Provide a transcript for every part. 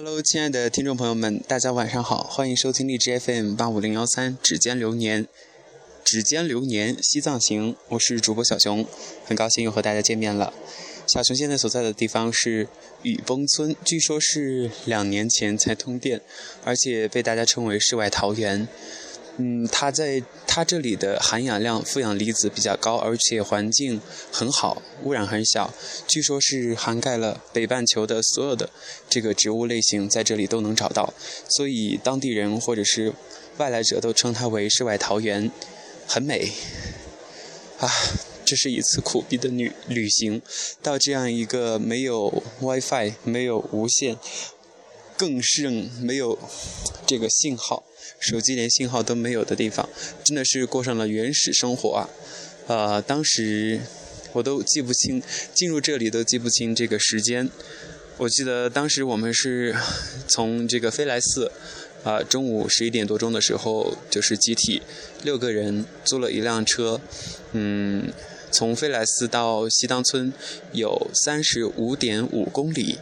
Hello，亲爱的听众朋友们，大家晚上好，欢迎收听荔枝 FM 八五零幺三指尖流年，指尖流年西藏行，我是主播小熊，很高兴又和大家见面了。小熊现在所在的地方是雨崩村，据说是两年前才通电，而且被大家称为世外桃源。嗯，它在它这里的含氧量、负氧离子比较高，而且环境很好，污染很小。据说是涵盖了北半球的所有的这个植物类型，在这里都能找到。所以当地人或者是外来者都称它为世外桃源，很美啊。这是一次苦逼的旅旅行，到这样一个没有 WiFi、没有无线，更是没有这个信号，手机连信号都没有的地方，真的是过上了原始生活啊！呃，当时我都记不清，进入这里都记不清这个时间。我记得当时我们是从这个飞来寺。啊，中午十一点多钟的时候，就是集体六个人租了一辆车，嗯，从飞来寺到西当村有三十五点五公里。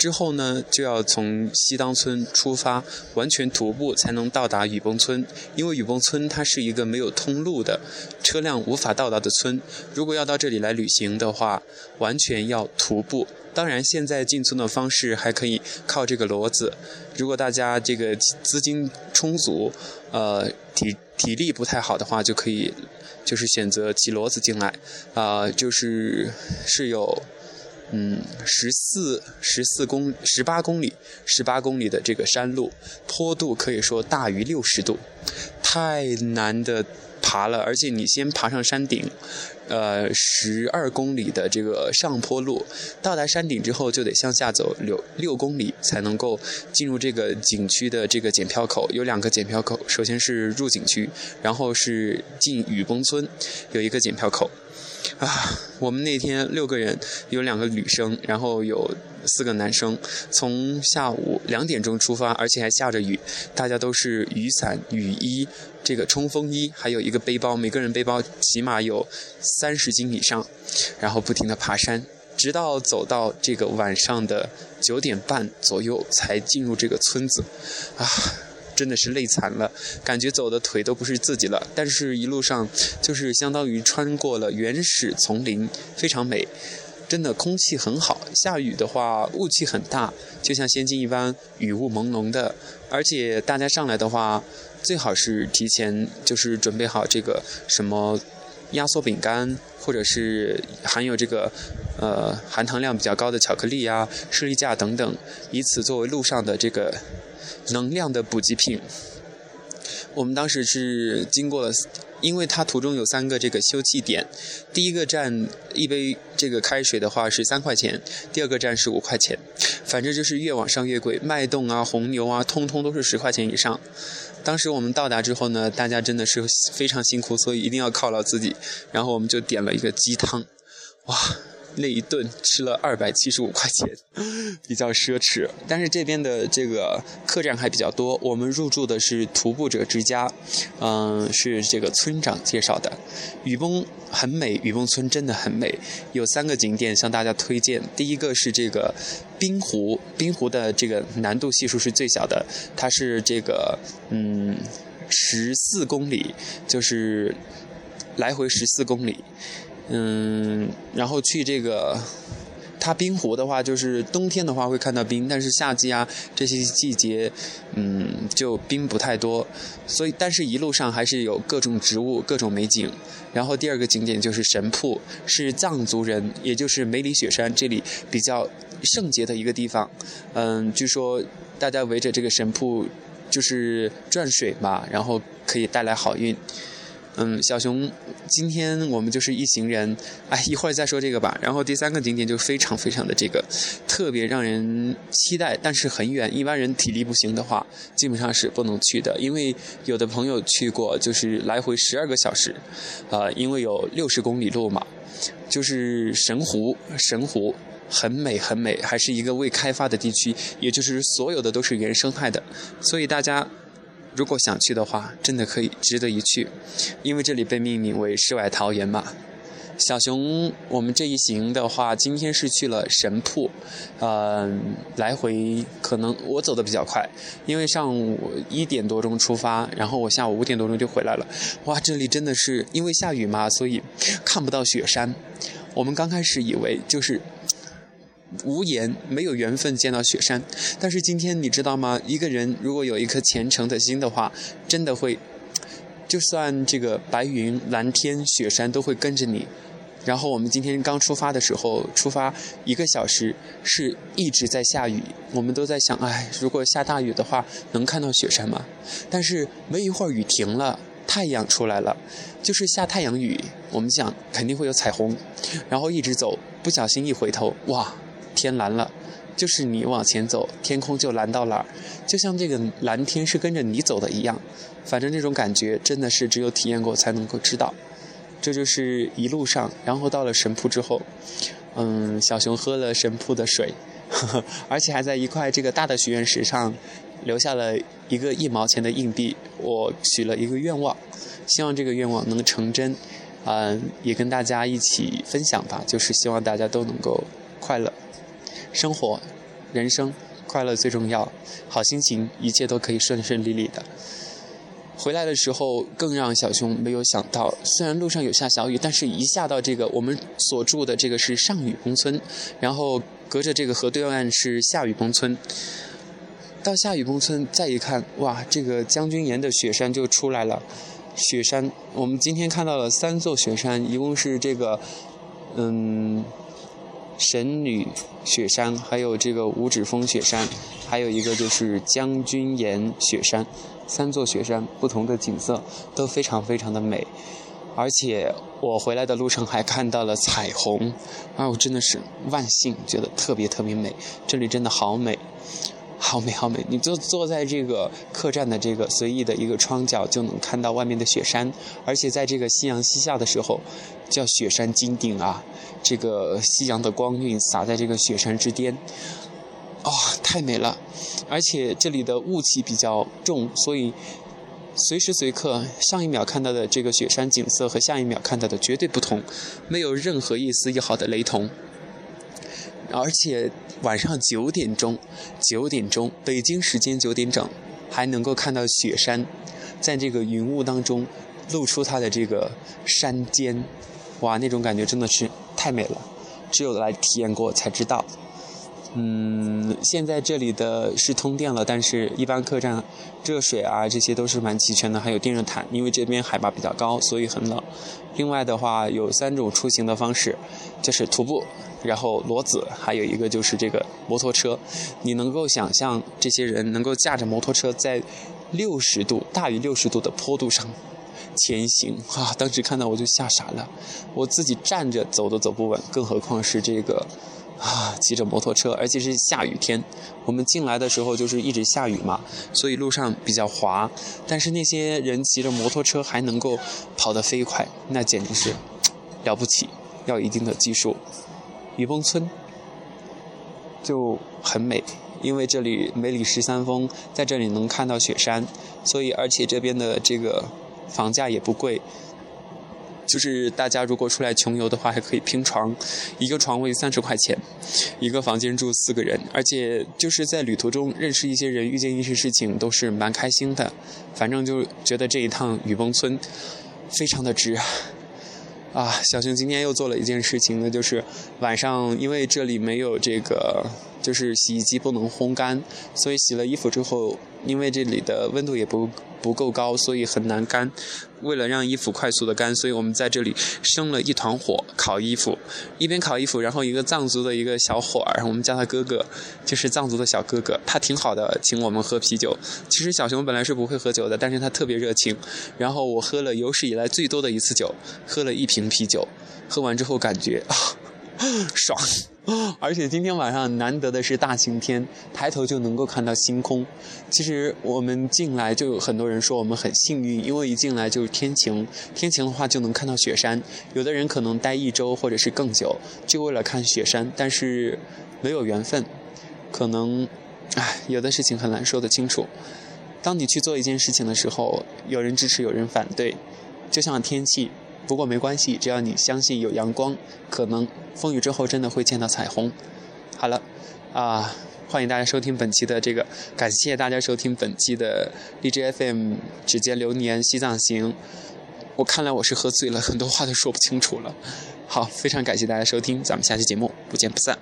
之后呢，就要从西当村出发，完全徒步才能到达雨崩村。因为雨崩村它是一个没有通路的，车辆无法到达的村。如果要到这里来旅行的话，完全要徒步。当然，现在进村的方式还可以靠这个骡子。如果大家这个资金充足，呃，体体力不太好的话，就可以就是选择骑骡子进来。啊，就是是有。嗯，十四十四公十八公里，十八公里的这个山路，坡度可以说大于六十度，太难的爬了。而且你先爬上山顶，呃，十二公里的这个上坡路，到达山顶之后就得向下走六六公里，才能够进入这个景区的这个检票口。有两个检票口，首先是入景区，然后是进雨崩村，有一个检票口。啊，我们那天六个人，有两个女生，然后有四个男生，从下午两点钟出发，而且还下着雨，大家都是雨伞、雨衣、这个冲锋衣，还有一个背包，每个人背包起码有三十斤以上，然后不停地爬山，直到走到这个晚上的九点半左右才进入这个村子，啊。真的是累惨了，感觉走的腿都不是自己了。但是，一路上就是相当于穿过了原始丛林，非常美。真的空气很好，下雨的话雾气很大，就像仙境一般，雨雾朦胧的。而且大家上来的话，最好是提前就是准备好这个什么压缩饼干，或者是含有这个呃含糖量比较高的巧克力呀、士力架等等，以此作为路上的这个。能量的补给品。我们当时是经过了，因为它途中有三个这个休憩点。第一个站一杯这个开水的话是三块钱，第二个站是五块钱，反正就是越往上越贵。脉动啊、红牛啊，通通都是十块钱以上。当时我们到达之后呢，大家真的是非常辛苦，所以一定要犒劳自己。然后我们就点了一个鸡汤，哇！那一顿吃了二百七十五块钱，比较奢侈。但是这边的这个客栈还比较多。我们入住的是徒步者之家，嗯，是这个村长介绍的。雨崩很美，雨崩村真的很美。有三个景点向大家推荐。第一个是这个冰湖，冰湖的这个难度系数是最小的，它是这个嗯十四公里，就是来回十四公里。嗯然后去这个，它冰湖的话，就是冬天的话会看到冰，但是夏季啊这些季节，嗯，就冰不太多。所以，但是一路上还是有各种植物、各种美景。然后第二个景点就是神瀑，是藏族人，也就是梅里雪山这里比较圣洁的一个地方。嗯，据说大家围着这个神瀑就是转水嘛，然后可以带来好运。嗯，小熊，今天我们就是一行人，哎，一会儿再说这个吧。然后第三个景点就非常非常的这个特别让人期待，但是很远，一般人体力不行的话，基本上是不能去的。因为有的朋友去过，就是来回十二个小时，啊，因为有六十公里路嘛，就是神湖，神湖很美很美，还是一个未开发的地区，也就是所有的都是原生态的，所以大家。如果想去的话，真的可以值得一去，因为这里被命名为世外桃源嘛。小熊，我们这一行的话，今天是去了神瀑，嗯，来回可能我走的比较快，因为上午一点多钟出发，然后我下午五点多钟就回来了。哇，这里真的是因为下雨嘛，所以看不到雪山。我们刚开始以为就是无缘没有缘分见到雪山，但是今天你知道吗？一个人如果有一颗虔诚的心的话，真的会。就算这个白云、蓝天、雪山都会跟着你。然后我们今天刚出发的时候，出发一个小时是一直在下雨，我们都在想，哎，如果下大雨的话，能看到雪山吗？但是没一会儿雨停了，太阳出来了，就是下太阳雨。我们想肯定会有彩虹，然后一直走，不小心一回头，哇，天蓝了。就是你往前走，天空就蓝到哪儿，就像这个蓝天是跟着你走的一样。反正这种感觉真的是只有体验过才能够知道。这就是一路上，然后到了神瀑之后，嗯，小熊喝了神瀑的水，呵呵，而且还在一块这个大的许愿石上留下了一个一毛钱的硬币。我许了一个愿望，希望这个愿望能成真，嗯，也跟大家一起分享吧，就是希望大家都能够快乐。生活，人生，快乐最重要。好心情，一切都可以顺顺利利的。回来的时候，更让小熊没有想到，虽然路上有下小雨，但是一下到这个我们所住的这个是上雨崩村，然后隔着这个河对岸是下雨崩村。到下雨崩村再一看，哇，这个将军岩的雪山就出来了。雪山，我们今天看到了三座雪山，一共是这个，嗯。神女雪山，还有这个五指峰雪山，还有一个就是将军岩雪山，三座雪山不同的景色都非常非常的美，而且我回来的路上还看到了彩虹，啊，我真的是万幸，觉得特别特别美，这里真的好美。好美好美！你就坐在这个客栈的这个随意的一个窗角，就能看到外面的雪山，而且在这个夕阳西下的时候，叫雪山金顶啊！这个夕阳的光晕洒在这个雪山之巅，啊，太美了！而且这里的雾气比较重，所以随时随刻，上一秒看到的这个雪山景色和下一秒看到的绝对不同，没有任何一丝一毫的雷同。而且晚上九点钟，九点钟，北京时间九点整，还能够看到雪山，在这个云雾当中露出它的这个山尖，哇，那种感觉真的是太美了，只有来体验过才知道。嗯，现在这里的是通电了，但是一般客栈热水啊这些都是蛮齐全的，还有电热毯，因为这边海拔比较高，所以很冷。另外的话，有三种出行的方式，就是徒步。然后骡子，还有一个就是这个摩托车，你能够想象这些人能够驾着摩托车在六十度大于六十度的坡度上前行啊！当时看到我就吓傻了，我自己站着走都走不稳，更何况是这个啊骑着摩托车，而且是下雨天。我们进来的时候就是一直下雨嘛，所以路上比较滑。但是那些人骑着摩托车还能够跑得飞快，那简直是了不起，要一定的技术。雨崩村就很美，因为这里梅里十三峰，在这里能看到雪山，所以而且这边的这个房价也不贵，就是大家如果出来穷游的话，还可以拼床，一个床位三十块钱，一个房间住四个人，而且就是在旅途中认识一些人，遇见一些事情都是蛮开心的，反正就觉得这一趟雨崩村非常的值。啊，小熊今天又做了一件事情，那就是晚上，因为这里没有这个，就是洗衣机不能烘干，所以洗了衣服之后，因为这里的温度也不。不够高，所以很难干。为了让衣服快速的干，所以我们在这里生了一团火烤衣服，一边烤衣服，然后一个藏族的一个小伙儿，我们叫他哥哥，就是藏族的小哥哥，他挺好的，请我们喝啤酒。其实小熊本来是不会喝酒的，但是他特别热情。然后我喝了有史以来最多的一次酒，喝了一瓶啤酒，喝完之后感觉啊，爽。而且今天晚上难得的是大晴天，抬头就能够看到星空。其实我们进来就有很多人说我们很幸运，因为一进来就是天晴，天晴的话就能看到雪山。有的人可能待一周或者是更久，就为了看雪山，但是没有缘分。可能，唉，有的事情很难说得清楚。当你去做一件事情的时候，有人支持，有人反对，就像天气。不过没关系，只要你相信有阳光，可能风雨之后真的会见到彩虹。好了，啊，欢迎大家收听本期的这个，感谢大家收听本期的 DJFM《指尖流年西藏行》。我看来我是喝醉了，很多话都说不清楚了。好，非常感谢大家收听，咱们下期节目不见不散。